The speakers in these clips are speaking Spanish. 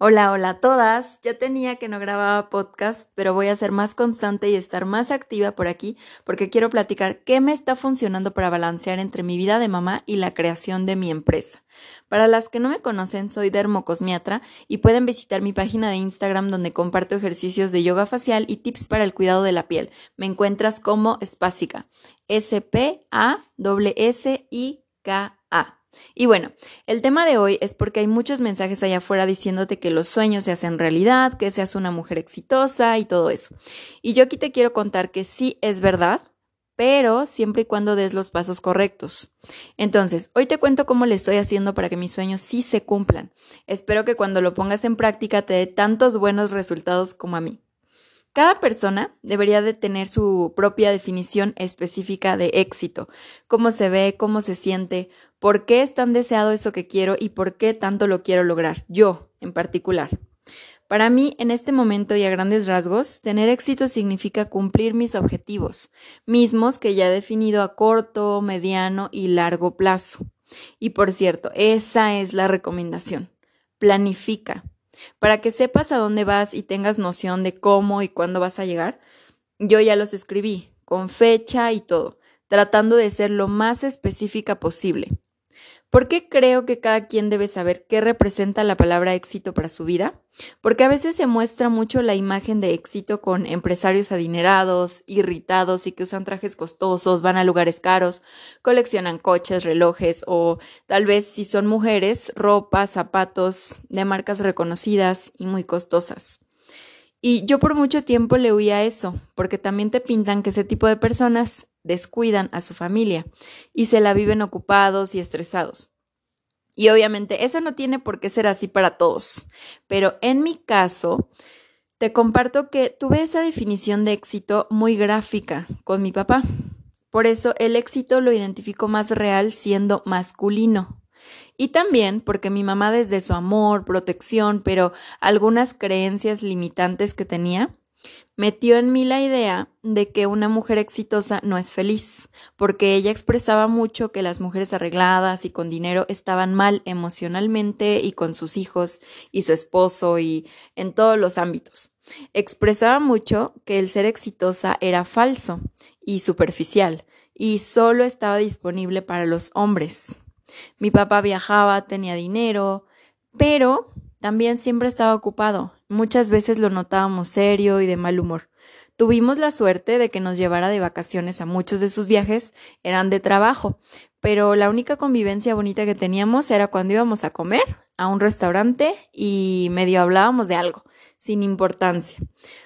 Hola, hola a todas. Ya tenía que no grababa podcast, pero voy a ser más constante y estar más activa por aquí porque quiero platicar qué me está funcionando para balancear entre mi vida de mamá y la creación de mi empresa. Para las que no me conocen, soy dermocosmiatra y pueden visitar mi página de Instagram donde comparto ejercicios de yoga facial y tips para el cuidado de la piel. Me encuentras como Spásica. S-P-A-S-S-I-K-A. Y bueno, el tema de hoy es porque hay muchos mensajes allá afuera diciéndote que los sueños se hacen realidad, que seas una mujer exitosa y todo eso. Y yo aquí te quiero contar que sí es verdad, pero siempre y cuando des los pasos correctos. Entonces, hoy te cuento cómo le estoy haciendo para que mis sueños sí se cumplan. Espero que cuando lo pongas en práctica te dé tantos buenos resultados como a mí. Cada persona debería de tener su propia definición específica de éxito, cómo se ve, cómo se siente, por qué es tan deseado eso que quiero y por qué tanto lo quiero lograr, yo en particular. Para mí, en este momento y a grandes rasgos, tener éxito significa cumplir mis objetivos, mismos que ya he definido a corto, mediano y largo plazo. Y por cierto, esa es la recomendación. Planifica. Para que sepas a dónde vas y tengas noción de cómo y cuándo vas a llegar, yo ya los escribí, con fecha y todo, tratando de ser lo más específica posible. ¿Por qué creo que cada quien debe saber qué representa la palabra éxito para su vida? Porque a veces se muestra mucho la imagen de éxito con empresarios adinerados, irritados y que usan trajes costosos, van a lugares caros, coleccionan coches, relojes o tal vez si son mujeres, ropa, zapatos de marcas reconocidas y muy costosas. Y yo por mucho tiempo le huía a eso, porque también te pintan que ese tipo de personas descuidan a su familia y se la viven ocupados y estresados. Y obviamente eso no tiene por qué ser así para todos, pero en mi caso te comparto que tuve esa definición de éxito muy gráfica con mi papá. Por eso el éxito lo identifico más real siendo masculino. Y también porque mi mamá desde su amor, protección, pero algunas creencias limitantes que tenía, metió en mí la idea de que una mujer exitosa no es feliz, porque ella expresaba mucho que las mujeres arregladas y con dinero estaban mal emocionalmente y con sus hijos y su esposo y en todos los ámbitos. Expresaba mucho que el ser exitosa era falso y superficial y solo estaba disponible para los hombres. Mi papá viajaba, tenía dinero, pero también siempre estaba ocupado. Muchas veces lo notábamos serio y de mal humor. Tuvimos la suerte de que nos llevara de vacaciones a muchos de sus viajes, eran de trabajo, pero la única convivencia bonita que teníamos era cuando íbamos a comer a un restaurante y medio hablábamos de algo, sin importancia.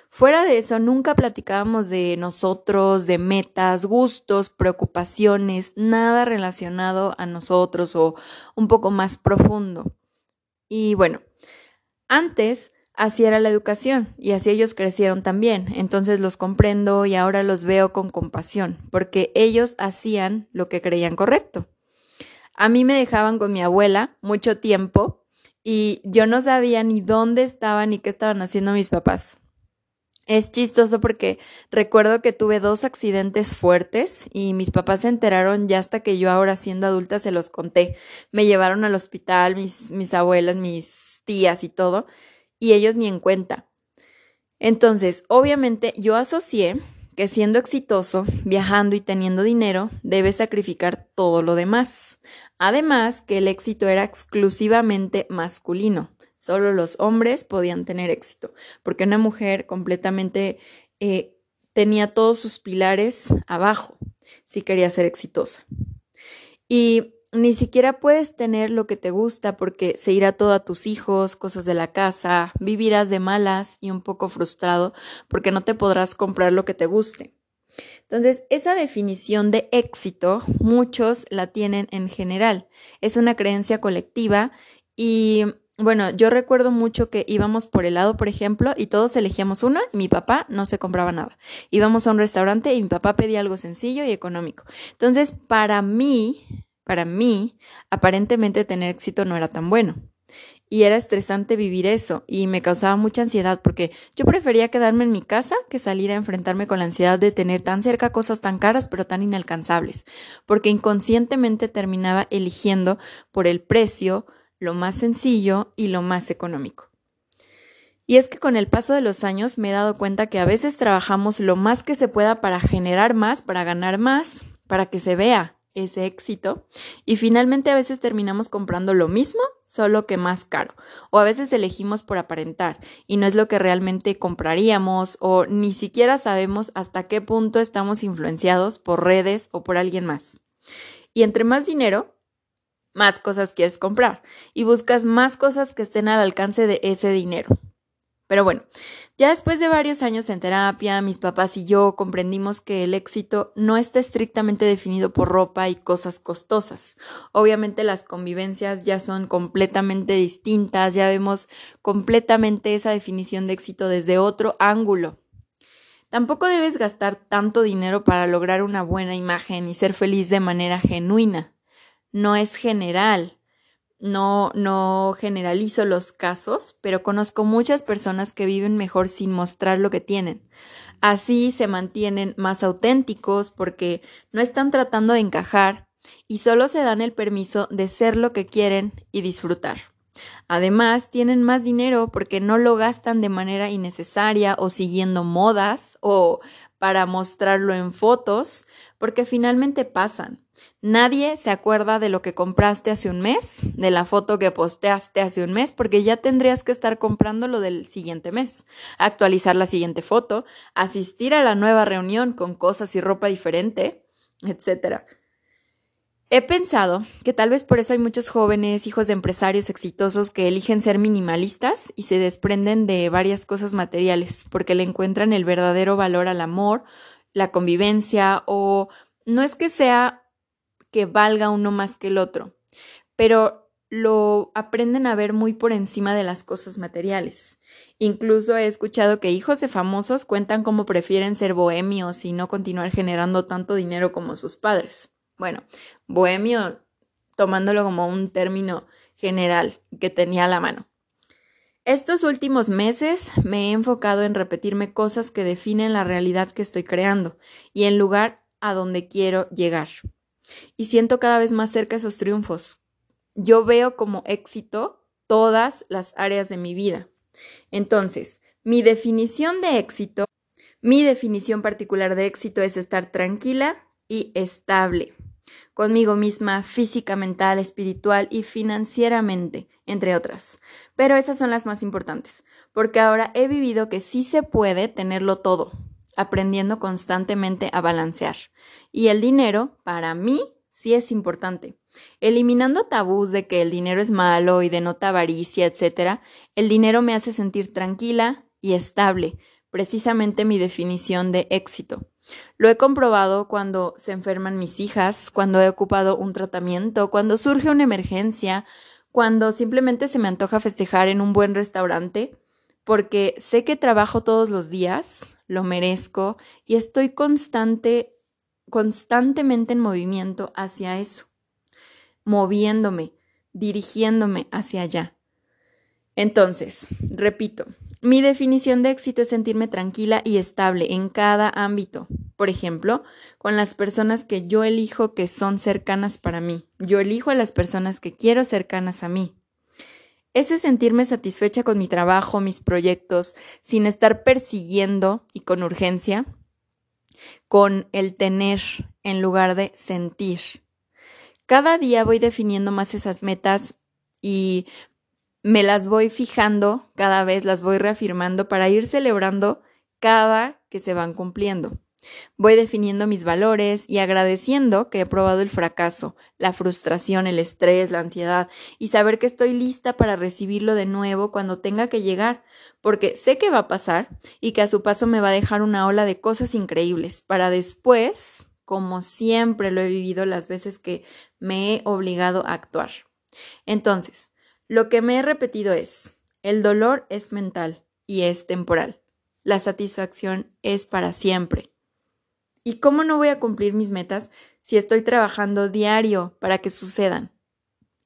Fuera de eso, nunca platicábamos de nosotros, de metas, gustos, preocupaciones, nada relacionado a nosotros o un poco más profundo. Y bueno, antes así era la educación y así ellos crecieron también. Entonces los comprendo y ahora los veo con compasión, porque ellos hacían lo que creían correcto. A mí me dejaban con mi abuela mucho tiempo y yo no sabía ni dónde estaban ni qué estaban haciendo mis papás. Es chistoso porque recuerdo que tuve dos accidentes fuertes y mis papás se enteraron ya hasta que yo ahora siendo adulta se los conté. Me llevaron al hospital, mis, mis abuelas, mis tías y todo, y ellos ni en cuenta. Entonces, obviamente yo asocié que siendo exitoso, viajando y teniendo dinero, debes sacrificar todo lo demás. Además, que el éxito era exclusivamente masculino. Solo los hombres podían tener éxito, porque una mujer completamente eh, tenía todos sus pilares abajo si quería ser exitosa. Y ni siquiera puedes tener lo que te gusta porque se irá todo a tus hijos, cosas de la casa, vivirás de malas y un poco frustrado porque no te podrás comprar lo que te guste. Entonces, esa definición de éxito, muchos la tienen en general. Es una creencia colectiva y bueno, yo recuerdo mucho que íbamos por helado, por ejemplo, y todos elegíamos uno y mi papá no se compraba nada. Íbamos a un restaurante y mi papá pedía algo sencillo y económico. Entonces, para mí, para mí, aparentemente tener éxito no era tan bueno. Y era estresante vivir eso y me causaba mucha ansiedad porque yo prefería quedarme en mi casa que salir a enfrentarme con la ansiedad de tener tan cerca cosas tan caras pero tan inalcanzables, porque inconscientemente terminaba eligiendo por el precio lo más sencillo y lo más económico. Y es que con el paso de los años me he dado cuenta que a veces trabajamos lo más que se pueda para generar más, para ganar más, para que se vea ese éxito y finalmente a veces terminamos comprando lo mismo, solo que más caro. O a veces elegimos por aparentar y no es lo que realmente compraríamos o ni siquiera sabemos hasta qué punto estamos influenciados por redes o por alguien más. Y entre más dinero, más cosas quieres comprar y buscas más cosas que estén al alcance de ese dinero. Pero bueno, ya después de varios años en terapia, mis papás y yo comprendimos que el éxito no está estrictamente definido por ropa y cosas costosas. Obviamente las convivencias ya son completamente distintas, ya vemos completamente esa definición de éxito desde otro ángulo. Tampoco debes gastar tanto dinero para lograr una buena imagen y ser feliz de manera genuina. No es general. No, no generalizo los casos, pero conozco muchas personas que viven mejor sin mostrar lo que tienen. Así se mantienen más auténticos porque no están tratando de encajar y solo se dan el permiso de ser lo que quieren y disfrutar. Además, tienen más dinero porque no lo gastan de manera innecesaria o siguiendo modas o para mostrarlo en fotos, porque finalmente pasan. Nadie se acuerda de lo que compraste hace un mes, de la foto que posteaste hace un mes, porque ya tendrías que estar comprando lo del siguiente mes, actualizar la siguiente foto, asistir a la nueva reunión con cosas y ropa diferente, etc. He pensado que tal vez por eso hay muchos jóvenes, hijos de empresarios exitosos, que eligen ser minimalistas y se desprenden de varias cosas materiales, porque le encuentran el verdadero valor al amor, la convivencia o no es que sea que valga uno más que el otro, pero lo aprenden a ver muy por encima de las cosas materiales. Incluso he escuchado que hijos de famosos cuentan cómo prefieren ser bohemios y no continuar generando tanto dinero como sus padres. Bueno, bohemio tomándolo como un término general que tenía a la mano. Estos últimos meses me he enfocado en repetirme cosas que definen la realidad que estoy creando y en lugar a donde quiero llegar y siento cada vez más cerca esos triunfos. Yo veo como éxito todas las áreas de mi vida. Entonces, mi definición de éxito, mi definición particular de éxito es estar tranquila y estable conmigo misma, física, mental, espiritual y financieramente, entre otras. Pero esas son las más importantes, porque ahora he vivido que sí se puede tenerlo todo aprendiendo constantemente a balancear. Y el dinero, para mí, sí es importante. Eliminando tabús de que el dinero es malo y denota avaricia, etc., el dinero me hace sentir tranquila y estable, precisamente mi definición de éxito. Lo he comprobado cuando se enferman mis hijas, cuando he ocupado un tratamiento, cuando surge una emergencia, cuando simplemente se me antoja festejar en un buen restaurante porque sé que trabajo todos los días, lo merezco y estoy constante, constantemente en movimiento hacia eso, moviéndome, dirigiéndome hacia allá. Entonces, repito, mi definición de éxito es sentirme tranquila y estable en cada ámbito. Por ejemplo, con las personas que yo elijo que son cercanas para mí. Yo elijo a las personas que quiero cercanas a mí. Ese sentirme satisfecha con mi trabajo, mis proyectos, sin estar persiguiendo y con urgencia, con el tener en lugar de sentir. Cada día voy definiendo más esas metas y me las voy fijando, cada vez las voy reafirmando para ir celebrando cada que se van cumpliendo. Voy definiendo mis valores y agradeciendo que he probado el fracaso, la frustración, el estrés, la ansiedad y saber que estoy lista para recibirlo de nuevo cuando tenga que llegar, porque sé que va a pasar y que a su paso me va a dejar una ola de cosas increíbles para después, como siempre lo he vivido las veces que me he obligado a actuar. Entonces, lo que me he repetido es, el dolor es mental y es temporal. La satisfacción es para siempre. ¿Y cómo no voy a cumplir mis metas si estoy trabajando diario para que sucedan?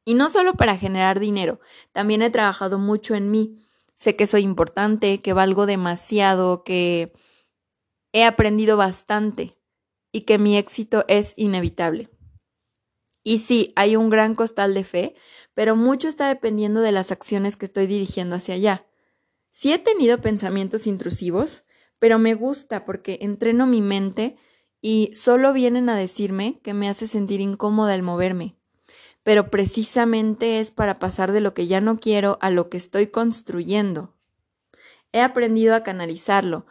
Y no solo para generar dinero, también he trabajado mucho en mí. Sé que soy importante, que valgo demasiado, que he aprendido bastante y que mi éxito es inevitable. Y sí, hay un gran costal de fe, pero mucho está dependiendo de las acciones que estoy dirigiendo hacia allá. Sí he tenido pensamientos intrusivos, pero me gusta porque entreno mi mente y solo vienen a decirme que me hace sentir incómoda el moverme. Pero precisamente es para pasar de lo que ya no quiero a lo que estoy construyendo. He aprendido a canalizarlo,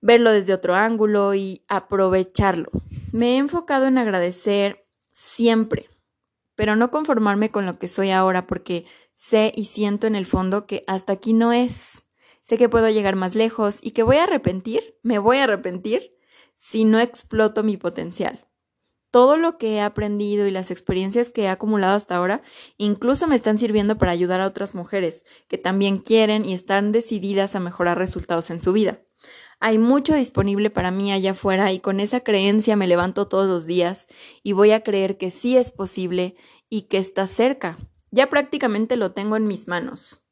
verlo desde otro ángulo y aprovecharlo. Me he enfocado en agradecer siempre, pero no conformarme con lo que soy ahora porque sé y siento en el fondo que hasta aquí no es. Sé que puedo llegar más lejos y que voy a arrepentir, me voy a arrepentir si no exploto mi potencial. Todo lo que he aprendido y las experiencias que he acumulado hasta ahora incluso me están sirviendo para ayudar a otras mujeres que también quieren y están decididas a mejorar resultados en su vida. Hay mucho disponible para mí allá afuera y con esa creencia me levanto todos los días y voy a creer que sí es posible y que está cerca. Ya prácticamente lo tengo en mis manos.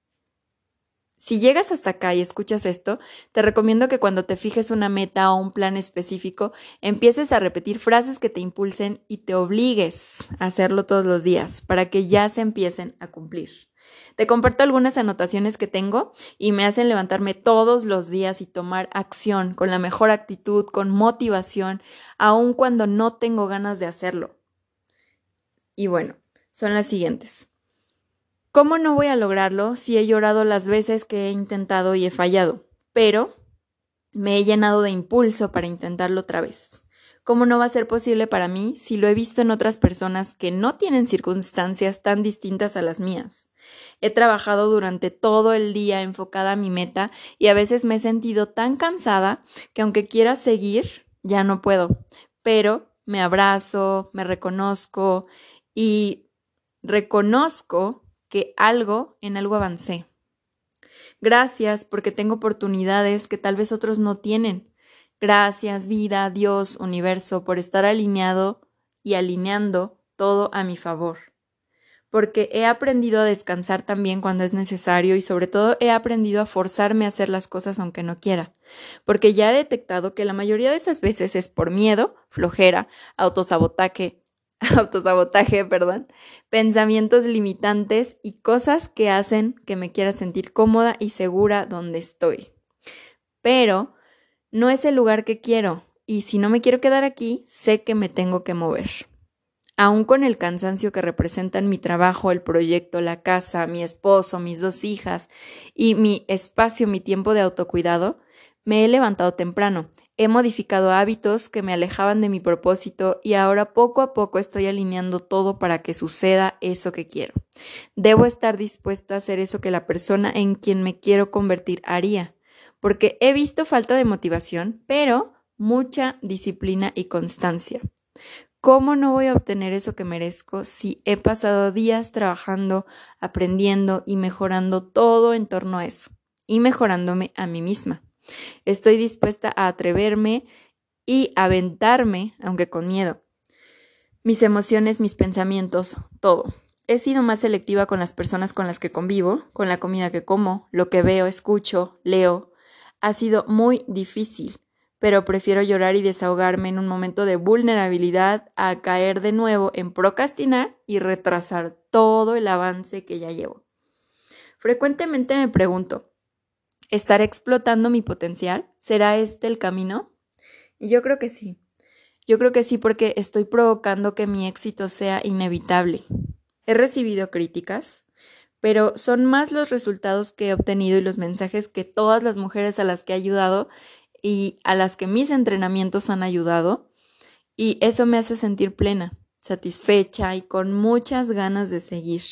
Si llegas hasta acá y escuchas esto, te recomiendo que cuando te fijes una meta o un plan específico, empieces a repetir frases que te impulsen y te obligues a hacerlo todos los días para que ya se empiecen a cumplir. Te comparto algunas anotaciones que tengo y me hacen levantarme todos los días y tomar acción con la mejor actitud, con motivación, aun cuando no tengo ganas de hacerlo. Y bueno, son las siguientes. ¿Cómo no voy a lograrlo si he llorado las veces que he intentado y he fallado? Pero me he llenado de impulso para intentarlo otra vez. ¿Cómo no va a ser posible para mí si lo he visto en otras personas que no tienen circunstancias tan distintas a las mías? He trabajado durante todo el día enfocada a mi meta y a veces me he sentido tan cansada que aunque quiera seguir, ya no puedo. Pero me abrazo, me reconozco y reconozco que algo, en algo avancé. Gracias porque tengo oportunidades que tal vez otros no tienen. Gracias, vida, Dios, universo, por estar alineado y alineando todo a mi favor. Porque he aprendido a descansar también cuando es necesario y sobre todo he aprendido a forzarme a hacer las cosas aunque no quiera. Porque ya he detectado que la mayoría de esas veces es por miedo, flojera, autosabotaje, autosabotaje, perdón, pensamientos limitantes y cosas que hacen que me quiera sentir cómoda y segura donde estoy. Pero no es el lugar que quiero y si no me quiero quedar aquí, sé que me tengo que mover. Aún con el cansancio que representan mi trabajo, el proyecto, la casa, mi esposo, mis dos hijas y mi espacio, mi tiempo de autocuidado, me he levantado temprano He modificado hábitos que me alejaban de mi propósito y ahora poco a poco estoy alineando todo para que suceda eso que quiero. Debo estar dispuesta a hacer eso que la persona en quien me quiero convertir haría, porque he visto falta de motivación, pero mucha disciplina y constancia. ¿Cómo no voy a obtener eso que merezco si he pasado días trabajando, aprendiendo y mejorando todo en torno a eso? Y mejorándome a mí misma. Estoy dispuesta a atreverme y aventarme, aunque con miedo. Mis emociones, mis pensamientos, todo. He sido más selectiva con las personas con las que convivo, con la comida que como, lo que veo, escucho, leo. Ha sido muy difícil, pero prefiero llorar y desahogarme en un momento de vulnerabilidad a caer de nuevo en procrastinar y retrasar todo el avance que ya llevo. Frecuentemente me pregunto, ¿Estaré explotando mi potencial? ¿Será este el camino? Y yo creo que sí. Yo creo que sí porque estoy provocando que mi éxito sea inevitable. He recibido críticas, pero son más los resultados que he obtenido y los mensajes que todas las mujeres a las que he ayudado y a las que mis entrenamientos han ayudado. Y eso me hace sentir plena, satisfecha y con muchas ganas de seguir.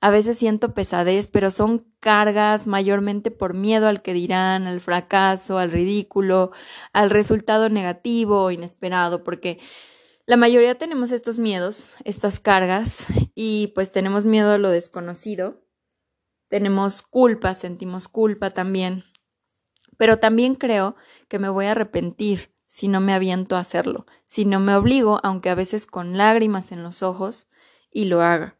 A veces siento pesadez, pero son cargas mayormente por miedo al que dirán, al fracaso, al ridículo, al resultado negativo o inesperado, porque la mayoría tenemos estos miedos, estas cargas, y pues tenemos miedo a lo desconocido, tenemos culpa, sentimos culpa también, pero también creo que me voy a arrepentir si no me aviento a hacerlo, si no me obligo, aunque a veces con lágrimas en los ojos, y lo haga.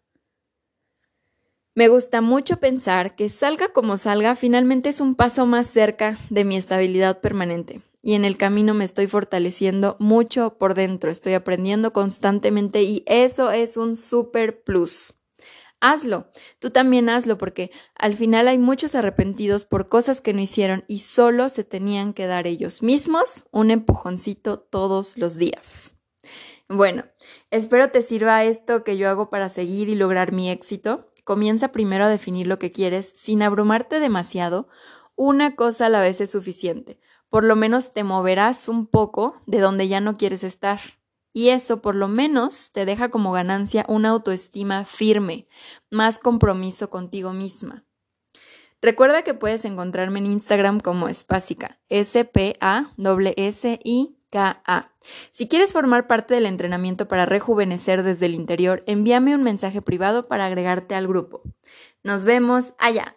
Me gusta mucho pensar que salga como salga, finalmente es un paso más cerca de mi estabilidad permanente. Y en el camino me estoy fortaleciendo mucho por dentro, estoy aprendiendo constantemente y eso es un super plus. Hazlo. Tú también hazlo porque al final hay muchos arrepentidos por cosas que no hicieron y solo se tenían que dar ellos mismos un empujoncito todos los días. Bueno, espero te sirva esto que yo hago para seguir y lograr mi éxito. Comienza primero a definir lo que quieres sin abrumarte demasiado. Una cosa a la vez es suficiente. Por lo menos te moverás un poco de donde ya no quieres estar. Y eso por lo menos te deja como ganancia una autoestima firme, más compromiso contigo misma. Recuerda que puedes encontrarme en Instagram como Espásica, S-P-A-S-S-I-K-A. Si quieres formar parte del entrenamiento para rejuvenecer desde el interior, envíame un mensaje privado para agregarte al grupo. Nos vemos allá.